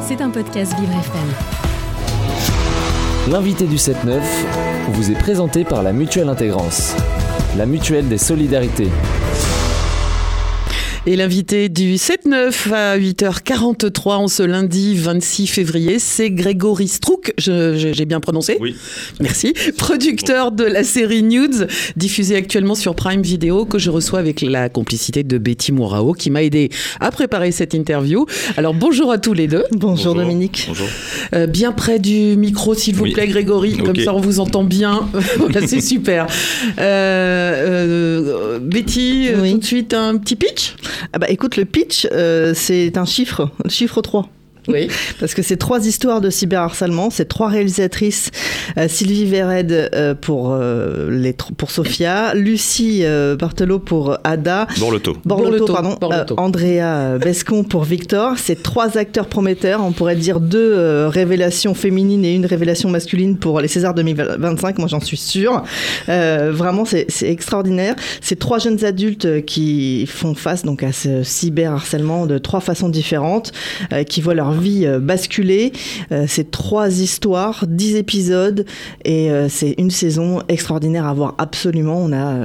C'est un podcast Vivre FM. L'invité du 7-9 vous est présenté par la Mutuelle Intégrance, la mutuelle des solidarités. Et l'invité du 7-9 à 8h43 en ce lundi 26 février, c'est Grégory Strouk, j'ai bien prononcé Oui. Merci. Producteur de la série Nudes, diffusée actuellement sur Prime Video, que je reçois avec la complicité de Betty Mourao, qui m'a aidé à préparer cette interview. Alors bonjour à tous les deux. Bonjour, Dominique. Bonjour. Euh, bien près du micro, s'il vous Oui. plaît, Grégory, comme ça on vous entend bien. voilà, c'est super. Euh, euh, Betty, euh, Oui. tout de suite un petit pitch? Ah bah écoute, le pitch, euh, c'est un chiffre, le chiffre 3. Oui. Parce que c'est trois histoires de cyberharcèlement, c'est trois réalisatrices, euh, Sylvie Vered euh, pour, euh, les, pour Sophia, Lucie euh, Barthelot pour Ada, Borloto. Borloto, Borloto, pardon, Borloto. euh, Andrea Bescon pour Victor. C'est trois acteurs prometteurs, on pourrait dire deux euh, révélations féminines et une révélation masculine pour les Césars 2025, moi j'en suis sûre. Euh, vraiment, c'est c'est extraordinaire. C'est trois jeunes adultes qui font face donc à ce cyberharcèlement de trois façons différentes, euh, qui voient leur vie euh, basculer. Euh, c'est trois histoires, dix épisodes, et euh, c'est une saison extraordinaire à voir absolument. On a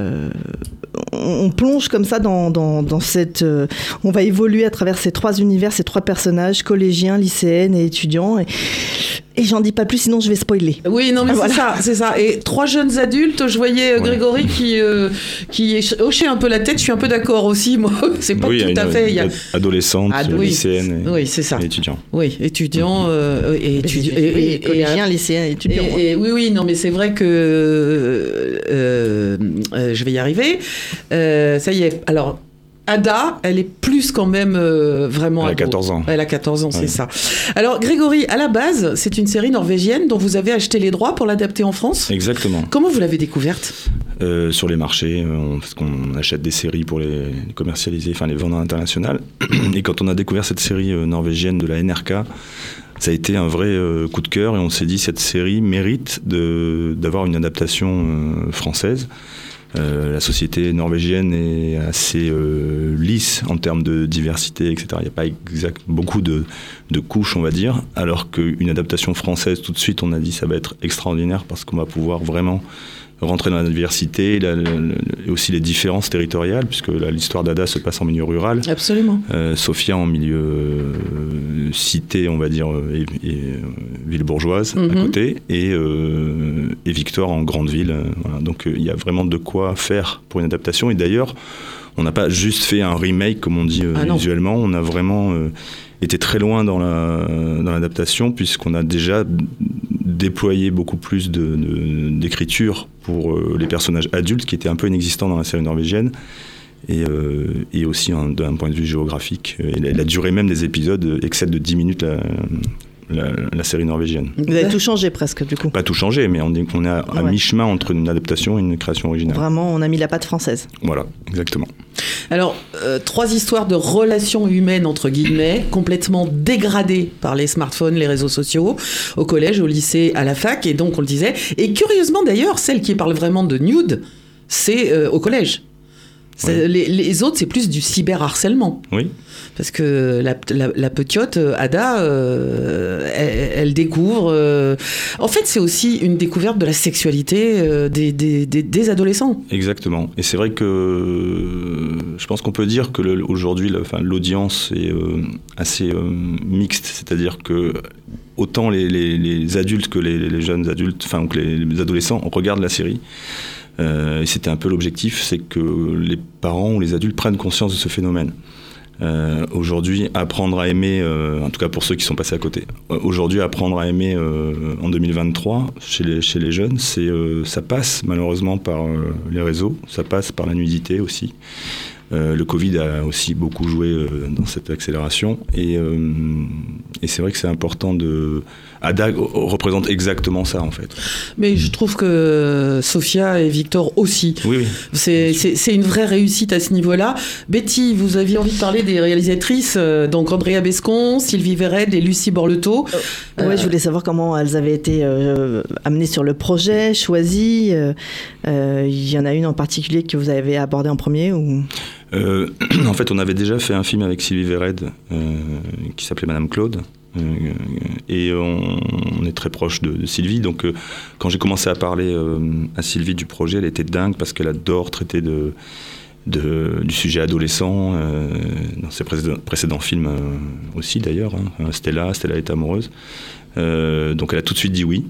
on on plonge comme ça dans, dans, dans cette. euh, on va évoluer à travers ces trois univers, ces trois personnages, collégiens, lycéennes et étudiants. Et, et j'en dis pas plus, sinon je vais spoiler. Oui, non, mais Ah, c'est voilà. ça, c'est ça. Et trois jeunes adultes, je voyais euh, Ouais. Grégory qui, euh, qui hochait un peu la tête. Je suis un peu d'accord aussi, moi. C'est pas oui, tout à fait. Il y a... adolescente, oui. lycéenne et, Oui, c'est ça. et étudiant. Oui, étudiants euh, et étudiants. Oui, et- collégiens, lycéens et oui, oui, non, mais c'est vrai que euh, euh, je vais y arriver. Euh, ça y est. Alors, Ada, elle est plus quand même euh, vraiment. Elle a ado. 14 ans. Elle a 14 ans, c'est ça. Alors, Grégory, à la base, c'est une série norvégienne dont vous avez acheté les droits pour l'adapter en France? Exactement. Comment vous l'avez découverte? Euh, sur les marchés, on- parce qu'on achète des séries pour les commercialiser, enfin les vendre à l'international. Et quand on a découvert cette série norvégienne de la NRK, ça a été un vrai euh, coup de cœur et on s'est dit cette série mérite d'avoir une adaptation française. Euh, la société norvégienne est assez euh, lisse en termes de diversité, etc. Il n'y a pas exact, beaucoup de, de couches, on va dire, alors qu'une adaptation française, tout de suite, on a dit ça va être extraordinaire parce qu'on va pouvoir vraiment rentrer dans la diversité la- la- la- et aussi les différences territoriales, puisque l'histoire d'Ada se passe en milieu rural. Absolument. Euh, Sophia en milieu euh, cité, on va dire, et, et, ville bourgeoise Mhm. à côté, et, euh, et Victor en grande ville. voilà. Donc il y a vraiment de quoi faire pour une adaptation. Et d'ailleurs, on n'a pas juste fait un remake, comme on dit euh, Ah visuellement, on a vraiment euh, été très loin dans la dans l'adaptation, puisqu'on a déjà déployé beaucoup plus de- de- d'écriture pour euh, les personnages adultes, qui étaient un peu inexistants dans la série norvégienne et, euh, et aussi un- d'un point de vue géographique. Et la, la durée même des épisodes excède de 10 minutes la, la- la série norvégienne. Vous avez tout changé presque du coup. Pas tout changé, mais on est, on est à, mi-chemin entre une adaptation et une création originale. Vraiment, on a mis la patte française. Voilà, exactement. Alors, euh, trois histoires de relations humaines, entre guillemets, complètement dégradées par les smartphones, les réseaux sociaux, au collège, au lycée, à la fac, et donc on le disait. Et curieusement d'ailleurs, celle qui parle vraiment de nude, c'est euh, au collège. Les, les autres, c'est plus du cyberharcèlement. Oui, Parce que la, la, la petite euh, Ada, euh, elle, elle découvre. euh, En fait, c'est aussi une découverte de la sexualité euh, des, des, des, des adolescents. exactement. Et c'est vrai que je pense qu'on peut dire que le- aujourd'hui, l'audience est assez mixte, c'est-à-dire que autant les, les- les adultes que les, jeunes adultes, enfin, que les, les adolescents regardent la série. Euh, et c'était un peu l'objectif, c'est que les parents ou les adultes prennent conscience de ce phénomène. Euh, aujourd'hui, apprendre à aimer, euh, en tout cas pour ceux qui sont passés à côté, aujourd'hui, apprendre à aimer en 2023 chez les, jeunes, ça passe malheureusement par les réseaux, ça passe par la nudité aussi. Le Covid a aussi beaucoup joué dans cette accélération et c'est vrai que c'est important de. Ada représente exactement ça en fait. Mais je trouve que Sophia et Victor aussi. Oui, oui. C'est une vraie réussite à ce niveau-là. Betty, vous aviez envie de parler des réalisatrices, euh, donc Andrea Bescon, Sylvie Vered et Lucie Borleto. Ouais, Euh, je voulais savoir comment elles avaient été euh, amenées sur le projet, choisies. euh, euh, Il y en a une en particulier que vous avez abordée en premier ou... Euh, en fait, on avait déjà fait un film avec Sylvie Vered euh, qui s'appelait Madame Claude. Euh, et on, est très proche de, Sylvie. Donc, euh, quand j'ai commencé à parler euh, à Sylvie du projet, elle était dingue parce qu'elle adore traiter de, du sujet adolescent dans ses précédents, films aussi d'ailleurs. hein. Stella, Stella est amoureuse. Donc, elle a tout de suite dit oui.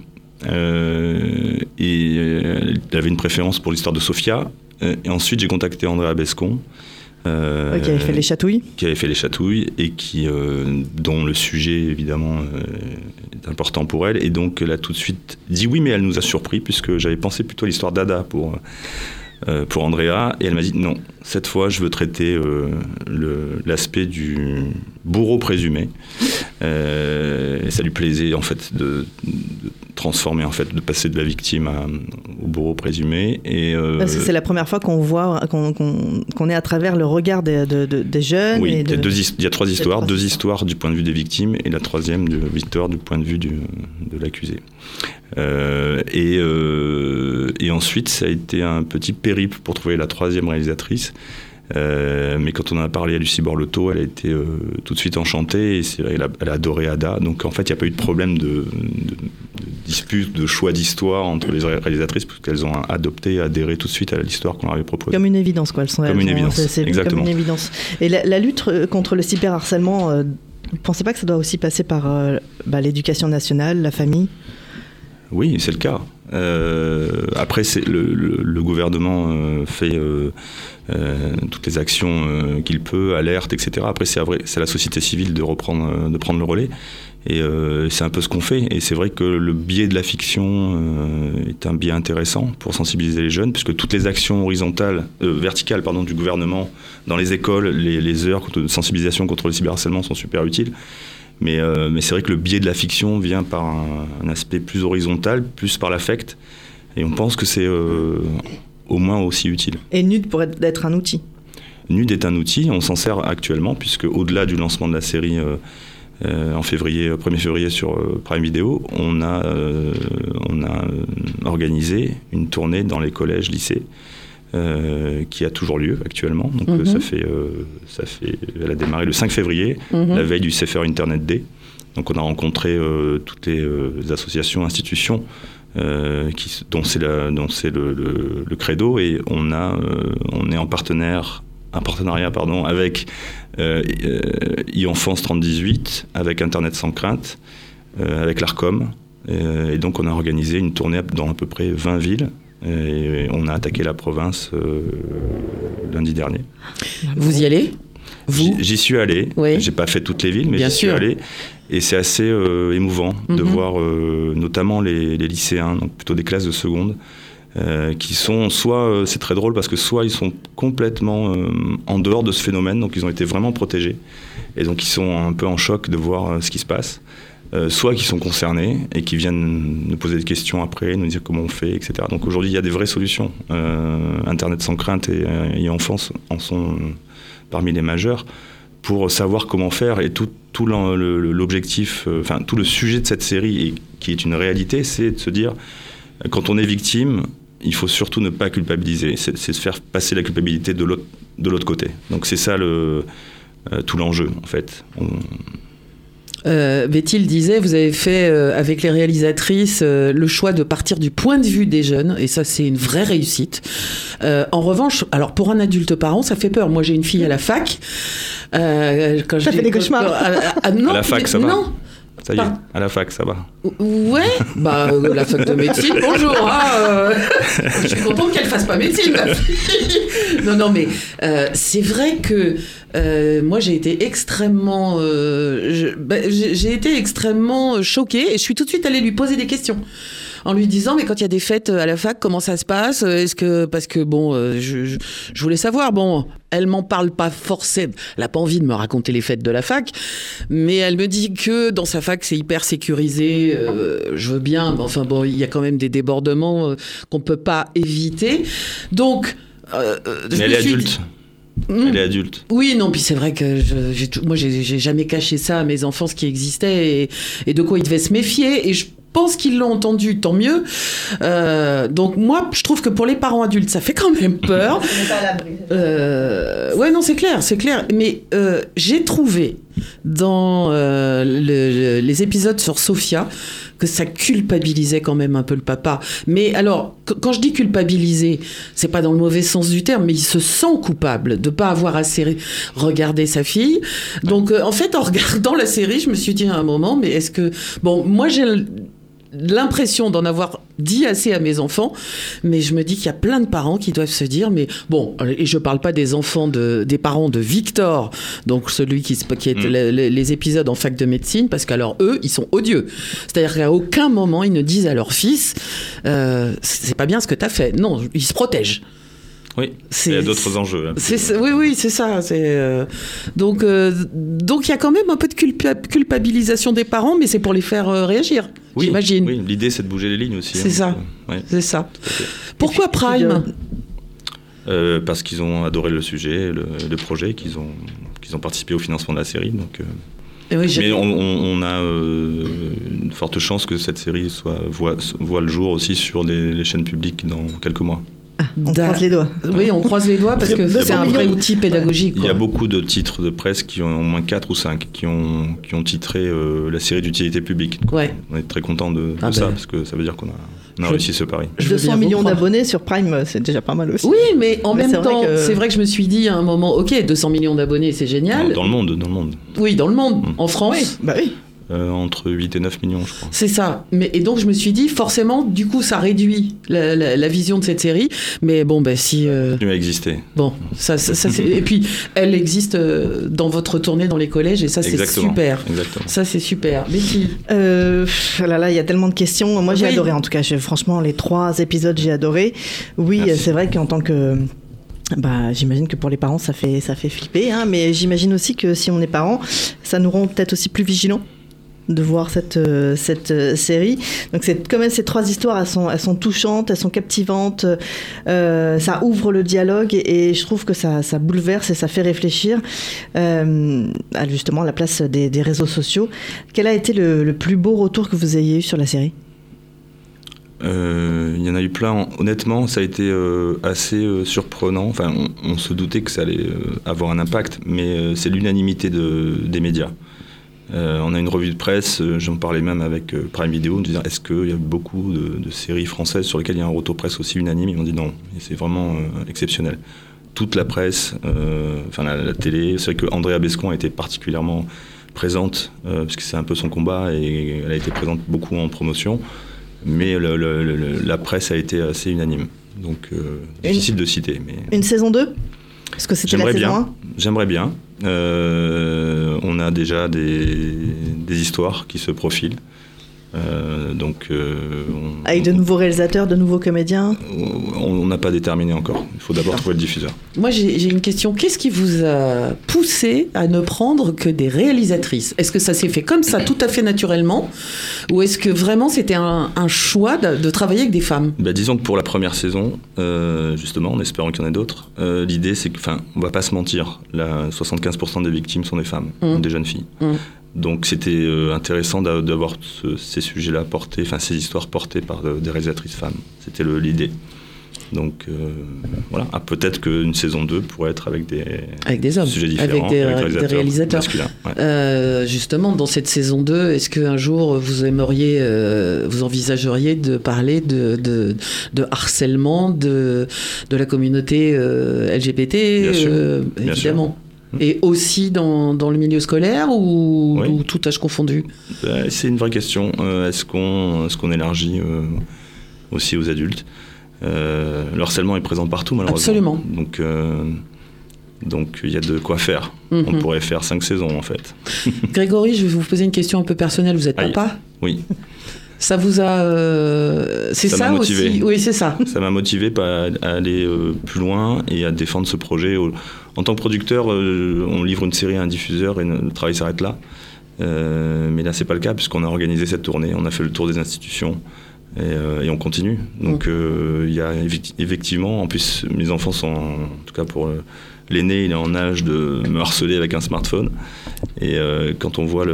Et elle avait une préférence pour l'histoire de Sofia. Euh, et ensuite, j'ai contacté Andrea Bescon. Euh, qui avait fait les chatouilles. qui avait fait les chatouilles et qui, euh, dont le sujet évidemment euh, est important pour elle. Et donc elle a tout de suite dit oui, mais elle nous a surpris puisque j'avais pensé plutôt à l'histoire d'Ada pour, pour Andrea. Et elle m'a dit non, cette fois je veux traiter l'aspect du bourreau présumé. Et ça lui plaisait en fait de, de transformer en fait, de passer de la victime à- au bourreau présumé. Et, euh, Parce que c'est la première fois qu'on voit, qu'on est à travers le regard des, de- de- des jeunes. Oui, et il y, a de- deux his- il y a trois histoires, trois deux histoires. du point de vue des victimes et la troisième de Victor du point de vue du- de l'accusé. Euh, et, euh, et ensuite, ça a été un petit périple pour trouver la troisième réalisatrice. Euh, mais quand on a parlé à Lucie Borlotto, elle a été euh, tout de suite enchantée et elle a, elle a adoré Ada. Donc en fait, il n'y a pas eu de problème de dispute, de choix d'histoire entre les réalisatrices, parce qu'elles ont adopté, adhéré tout de suite à l'histoire qu'on leur avait proposée. Comme une évidence, quoi. Elles sont, Comme une évidence, exactement. comme une évidence. Et la, la lutte euh, contre le cyberharcèlement, euh, vous pensez pas que ça doit aussi passer par euh, bah, l'éducation nationale, la famille? Oui, c'est le cas. Euh, après, c'est le, le- le gouvernement euh, fait euh, toutes les actions qu'il peut, alerte, etc. Après, c'est à, vrai- c'est à la société civile de reprendre, de prendre le relais. Et euh, c'est un peu ce qu'on fait. Et c'est vrai que le biais de la fiction euh, est un biais intéressant pour sensibiliser les jeunes, puisque toutes les actions horizontales, euh, verticales, pardon, du gouvernement dans les écoles, les, les heures de sensibilisation contre le cyberharcèlement sont super utiles. Mais, mais c'est vrai que le biais de la fiction vient par un, un aspect plus horizontal, plus par l'affect. Et on pense que c'est au moins aussi utile. Et Nude pourrait être un outil? Nude est un outil, on s'en sert actuellement, puisque au-delà du lancement de la série en février, 1er février sur euh, Prime Video, on a, euh, on a euh, organisé une tournée dans les collèges, lycées, euh, qui a toujours lieu actuellement. Donc euh, Mhm. ça fait, euh, ça fait, elle a démarré le 5 février, Mhm. la veille du CFR Internet Day. Donc on a rencontré euh, toutes les euh, associations, institutions euh, qui, dont c'est le, le- le credo et on a euh, on est en partenaire un partenariat pardon avec euh, euh, e-enfance 3018 avec Internet sans crainte euh, avec l'Arcom et donc on a organisé une tournée dans à peu près 20 villes et on a attaqué la province euh, lundi dernier. Vous y allez? Vous? J'y- suis allé. Oui. J'ai pas fait toutes les villes, mais j'y suis allé. Et c'est assez euh, émouvant de Mhm. voir euh, notamment les, les lycéens, donc plutôt des classes de seconde, euh, qui sont soit, euh, c'est très drôle parce que soit ils sont complètement euh, en dehors de ce phénomène, donc ils ont été vraiment protégés, et donc ils sont un peu en choc de voir ce qui se passe. Soit qui sont concernés et qui viennent nous poser des questions après, nous dire comment on fait, etc. Donc aujourd'hui, il y a des vraies solutions. Internet sans crainte et, et enfance en sont parmi les majeurs pour savoir comment faire et tout, tout l'objectif, enfin tout le sujet de cette série et qui est une réalité, c'est de se dire quand on est victime, il faut surtout ne pas culpabiliser, c'est se faire passer la culpabilité de l'autre côté. Donc c'est ça le euh, tout l'enjeu en fait. On- Euh, le disait, vous avez fait euh, avec les réalisatrices euh, le choix de partir du point de vue des jeunes, et ça c'est une vraie réussite. Euh, en revanche, alors pour un adulte parent, ça fait peur. Moi j'ai une fille à la fac. Euh, quand Ça je fait dis- des cauchemars. quand- ah, non, À la fac, mais- ça va Non, ça y est, à la fac, ça va. Ouais, bah euh, la fac de médecine, bonjour. hein, euh, je suis contente qu'elle fasse pas médecine. ma fille. non, non, mais euh, c'est vrai que moi j'ai été extrêmement, bah, j'ai été extrêmement choquée et je suis tout de suite allée lui poser des questions en lui disant mais quand il y a des fêtes à la fac comment ça se passe? Est-ce que parce que bon euh, je, je, je voulais savoir bon elle m'en parle pas forcément elle a pas envie de me raconter les fêtes de la fac mais elle me dit que dans sa fac c'est hyper sécurisé euh, je veux bien mais enfin bon il y a quand même des débordements euh, qu'on peut pas éviter donc euh, euh, je Mais elle est adulte. dit- Hmm. Elle est adulte. Oui, non, puis c'est vrai que je, moi, j'ai j'ai jamais caché ça à mes enfants, ce qui existait et, et de quoi ils devaient se méfier. Et je pense qu'ils l'ont entendu, tant mieux. Euh, donc moi, je trouve que pour les parents adultes, ça fait quand même peur. Euh, ouais, non, c'est clair, c'est clair. Mais euh, j'ai trouvé dans euh, le- le- les épisodes sur Sophia que ça culpabilisait quand même un peu le papa. Mais alors, qu- quand je dis culpabiliser, c'est pas dans le mauvais sens du terme, mais il se sent coupable de pas avoir assez regardé sa fille. Donc, euh, en fait, en regardant la série, je me suis dit à un moment, mais est-ce que bon, moi j'ai l'impression d'en avoir dit assez à mes enfants, mais je me dis qu'il y a plein de parents qui doivent se dire, mais bon, et je parle pas des enfants de, des parents de Victor, donc celui qui, qui est Mm. le- le- les épisodes en fac de médecine, parce qu'alors eux, ils sont odieux. C'est-à-dire qu'à aucun moment ils ne disent à leur fils, euh, c'est pas bien ce que tu as fait. Non, ils se protègent. Oui, il y a d'autres enjeux. hein. Oui, oui, c'est ça. Euh, donc euh, donc il y a quand même un peu de culpa- culpabilisation des parents, mais c'est pour les faire euh, réagir. Oui, J'imagine. Oui, l'idée c'est de bouger les lignes aussi. C'est ça. Euh, ouais. C'est ça. Pourquoi puis- Prime? Euh, parce qu'ils ont adoré le sujet, le, le projet, qu'ils ont, qu'ils ont participé au financement de la série. Donc, oui, mais on, on- on a euh, une forte chance que cette série soit, voit, voit le jour aussi sur les, les chaînes publiques dans quelques mois. On croise les doigts. Oui, on croise les doigts parce que c'est un vrai outil pédagogique. Il y a beaucoup de titres de presse qui ont au moins 4 ou 5 qui ont, qui ont titré euh, la série d'utilité publique. Ouais. On est très content de, de Ah ça ben. parce que ça veut dire qu'on a, on a Je- réussi ce pari. Je veux 200 bien vous millions d'abonnés sur Prime, c'est déjà pas mal aussi. Oui, mais en Mais même temps, que- c'est vrai que je me suis dit à un moment, ok, 200 millions d'abonnés, c'est génial. Dans, dans le monde, dans le monde. Oui, dans le monde, Mm. en France. Oui, bah oui. Euh, entre 8 et 9 millions, je crois. C'est ça. Mais, et donc, je me suis dit, forcément, du coup, ça réduit la, la- la vision de cette série. Mais bon, ben, si. euh, Tu as existé. bon, ça, ça, ça, c'est- Et puis, elle existe euh, dans votre tournée dans les collèges, et ça, c'est Exactement. super. Exactement. Ça, c'est super. Mais qui Euh, là, là, il y a tellement de questions. Moi, j'ai Oui. adoré. En tout cas, j'ai- franchement, les trois épisodes, j'ai adoré. Oui, Merci. c'est vrai qu'en tant que bah, j'imagine que pour les parents, ça fait, ça fait flipper, hein, mais j'imagine aussi que si on est parent, ça nous rend peut-être aussi plus vigilants de voir cette, euh, cette euh, série. Donc c'est quand même ces trois histoires, elles sont, touchantes, elles sont captivantes, euh, ça ouvre le dialogue et, je trouve que ça, ça bouleverse et ça fait réfléchir euh, à justement la place des, réseaux sociaux. Quel a été le, plus beau retour que vous ayez eu sur la série? Il y en a eu plein. Honnêtement, ça a été assez surprenant. Enfin, on, se doutait que ça allait avoir un impact, mais c'est l'unanimité de, des médias. Euh, on a une revue de presse, euh, j'en parlais même avec euh, Prime Video, en disant est-ce qu'il y a beaucoup de, de séries françaises sur lesquelles il y a un retour presse aussi unanime? Ils m'ont dit non, c'est vraiment euh, exceptionnel. Toute la presse, enfin la, la télé, c'est vrai que Andrea Bescon a été particulièrement présente, parce que c'est un peu son combat, et elle a été présente beaucoup en promotion, mais le- le- le- la presse a été assez unanime. Donc difficile de citer, mais... Une saison 2 Parce que c'était la saison bien. 1 J'aimerais bien. Euh, on a déjà des, des histoires qui se profilent. Euh, donc, euh, on- Avec de nouveaux réalisateurs, de nouveaux comédiens on n'a pas déterminé encore. Il faut d'abord trouver le diffuseur. Moi, j'ai une question. Qu'est-ce qui vous a poussé à ne prendre que des réalisatrices? Est-ce que ça s'est fait comme ça, tout à fait naturellement? Ou est-ce que vraiment c'était un, un choix de, de travailler avec des femmes? Bah, disons que pour la première saison, euh, justement, en espérant qu'il y en ait d'autres, euh, l'idée c'est que, enfin, on va pas se mentir, là, 75% des victimes sont des femmes, Mm. des jeunes filles. Mm. Donc c'était euh, intéressant d'a- d'avoir ce- ces sujets-là portés, enfin ces histoires portées par euh, des réalisatrices femmes. C'était l'idée. Donc euh, voilà, Ah, peut-être qu'une saison 2 pourrait être avec des Avec des hommes, sujets différents, avec des, des réalisateurs. ouais. Euh, justement, dans cette saison 2, est-ce qu'un jour vous aimeriez, euh, vous envisageriez de parler de, de, de harcèlement de, de la communauté LGBT Bien sûr, bien Évidemment. Et aussi dans, dans le milieu scolaire ou, Oui. ou tout âge confondu? Euh, C'est une vraie question. Euh, Est-ce qu'on est qu'on élargit euh, aussi aux adultes? Euh, Le harcèlement est présent partout, malheureusement. Absolument. Donc, donc il y a de quoi faire. Mhm. On pourrait faire cinq saisons, en fait. Grégory, je vais vous poser une question un peu personnelle. Vous êtes Aïe. papa? Oui, Ça vous a. euh, c'est Ça ça, m'a motivé. aussi Oui, c'est ça. ça m'a motivé à aller euh, plus loin et à défendre ce projet. En tant que producteur, euh, on livre une série à un diffuseur et le travail s'arrête là. Mais là, c'est pas le cas puisqu'on a organisé cette tournée, on a fait le tour des institutions. Et, et on continue. Donc euh, il y a effecti- effectivement, en plus mes enfants sont, en tout cas pour l'aîné, il est en âge de me harceler avec un smartphone. Et euh, quand on voit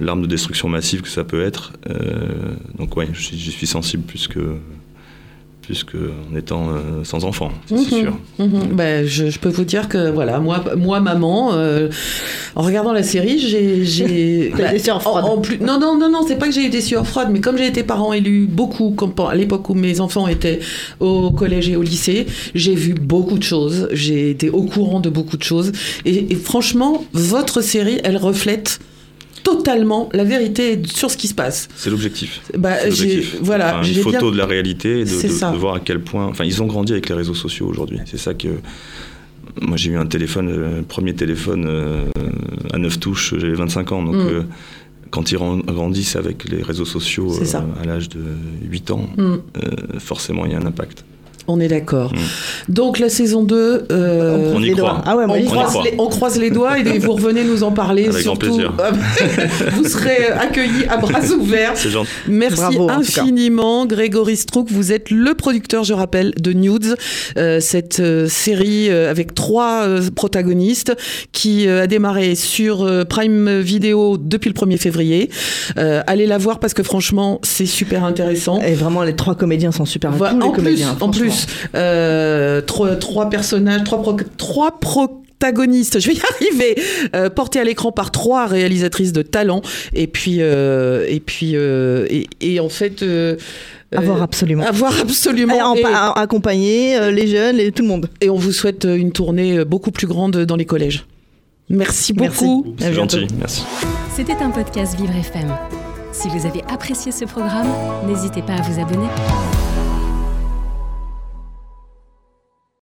l'arme de destruction massive que ça peut être, euh, donc ouais, j'y suis sensible plus que plus que en étant euh, sans enfant, c'est Mhm. sûr. Ben, je, je peux vous dire que voilà, moi, moi maman, euh, en regardant la série, j'ai, j'ai T'as des sueurs froides. En, en plus, non, non, non, non, c'est pas que j'ai eu des sueurs froides, mais comme j'ai été parent élu beaucoup, comme à l'époque où mes enfants étaient au collège et au lycée, j'ai vu beaucoup de choses, j'ai été au courant de beaucoup de choses, et, et franchement, votre série, elle reflète totalement la vérité sur ce qui se passe. C'est l'objectif. Bah, voilà, Enfin, une photo bien- de la réalité, et de, C'est de- ça. de voir à quel point. Enfin, ils ont grandi avec les réseaux sociaux aujourd'hui. C'est ça que. Moi, j'ai eu un téléphone, le premier téléphone euh, à 9 touches, j'avais 25 ans. Donc, Mm. euh, quand ils grandissent avec les réseaux sociaux euh, à l'âge de 8 ans, euh, forcément, il y a un impact. On est d'accord. Mm. Donc la saison 2, euh, On y Les croit. doigts. Ah ouais, on, y les, on croise les doigts et vous revenez nous en parler. Avec grand surtout, plaisir. vous serez accueillis à bras ouverts. C'est gentil. Merci Bravo, en infiniment, Grégory Strouk. Vous êtes le producteur, je rappelle, de Nudes, euh, cette euh, série euh, avec trois euh, protagonistes qui euh, a démarré sur euh, Prime Video depuis le 1er février. Euh, allez la voir parce que franchement, c'est super intéressant. Et vraiment, les trois comédiens sont super. Voilà, Tous les en plus, comédiens, en franchement. Plus, euh, trois, trois personnages, trois, pro- trois je vais y arriver, euh, portés à l'écran par trois réalisatrices de talent. Et puis, euh, et puis, euh, et, et en fait, euh, À voir euh, absolument. à voir absolument. Et accompagner euh, les jeunes et tout le monde. et on vous souhaite une tournée beaucoup plus grande dans les collèges. Merci beaucoup. C'est gentil. Merci. C'était un podcast Vivre FM. Si vous avez apprécié ce programme, n'hésitez pas à vous abonner.